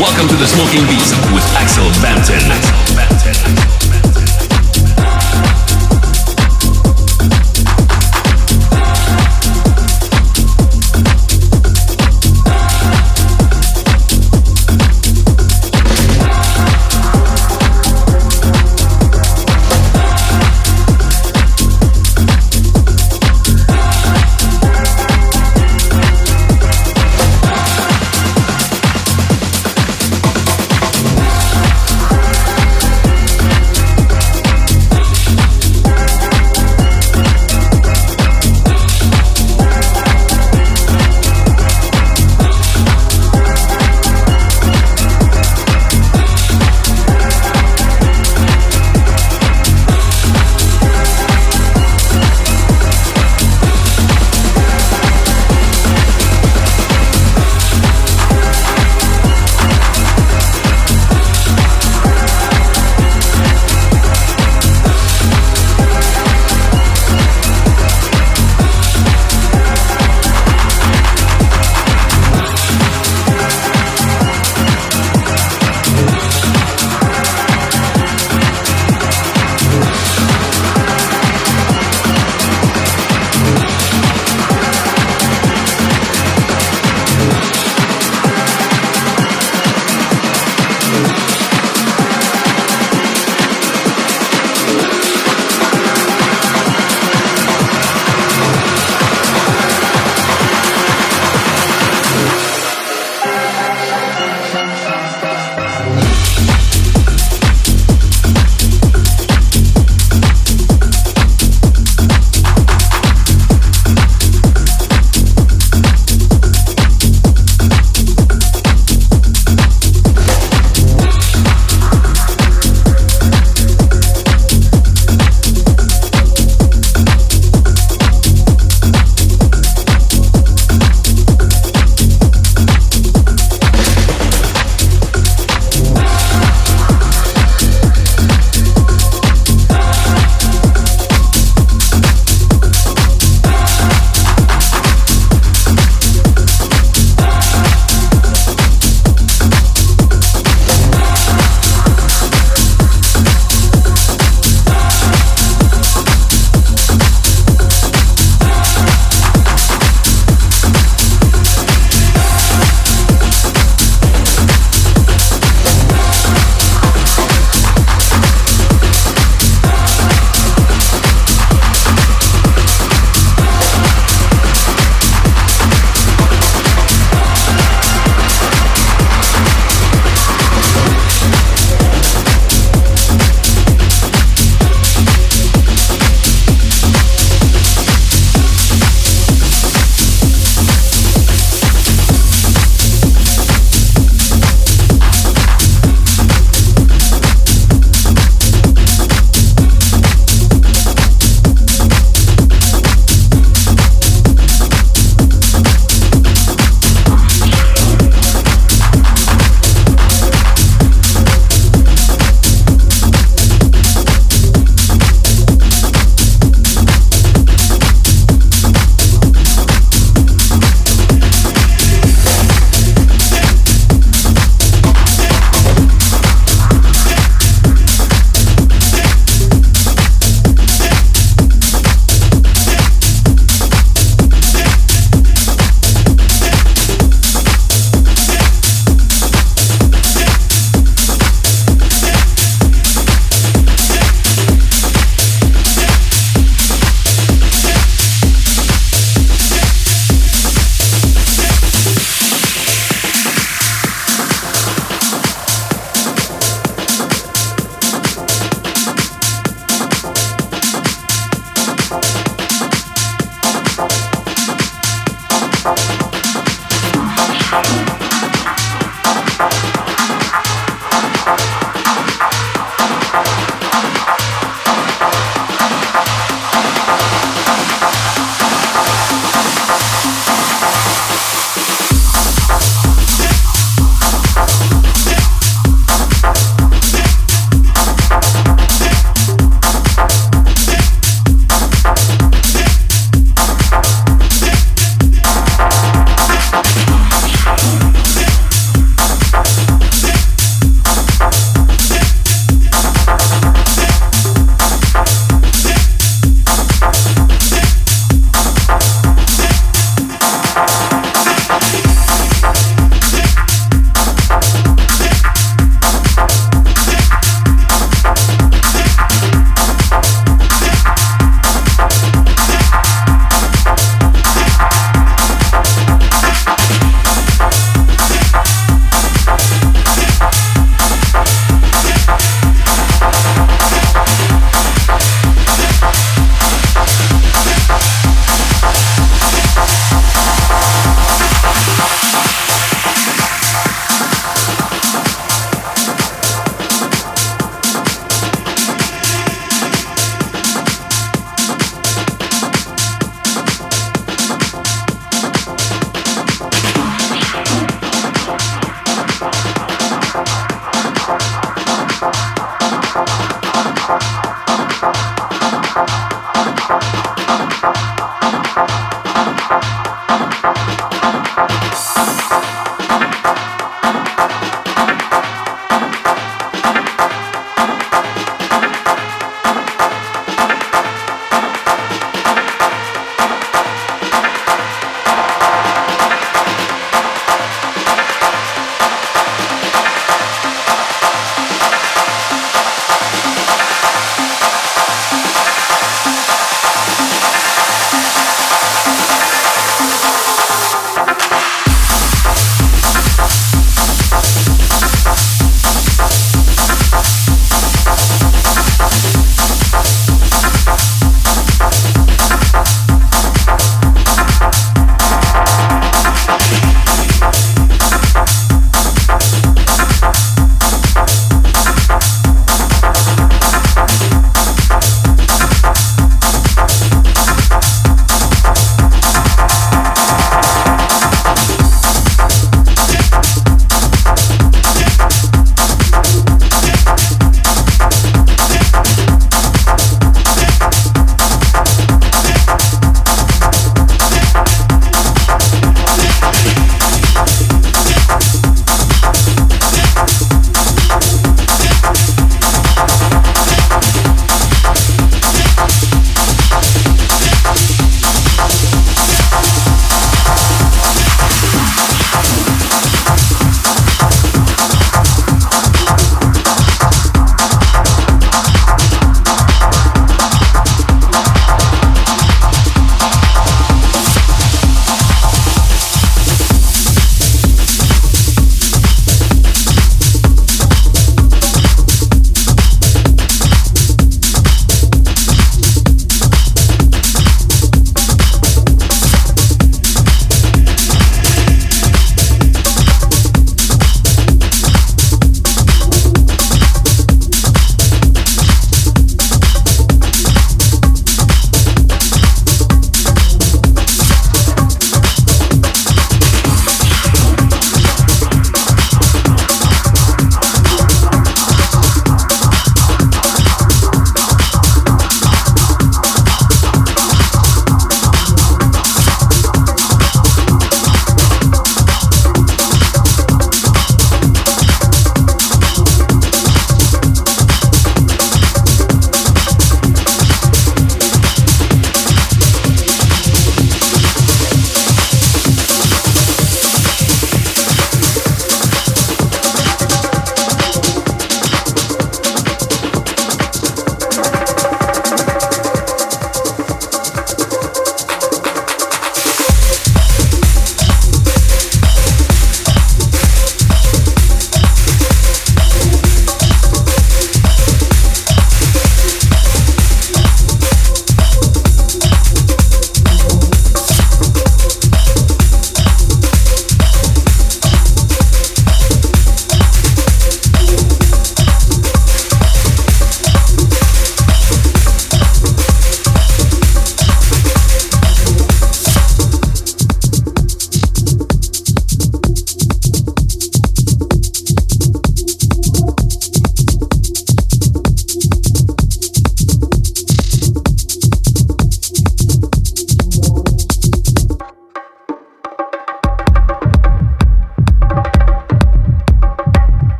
Welcome to the Smoking Beats with Axel Bampton.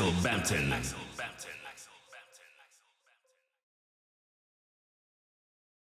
Axel Bampton.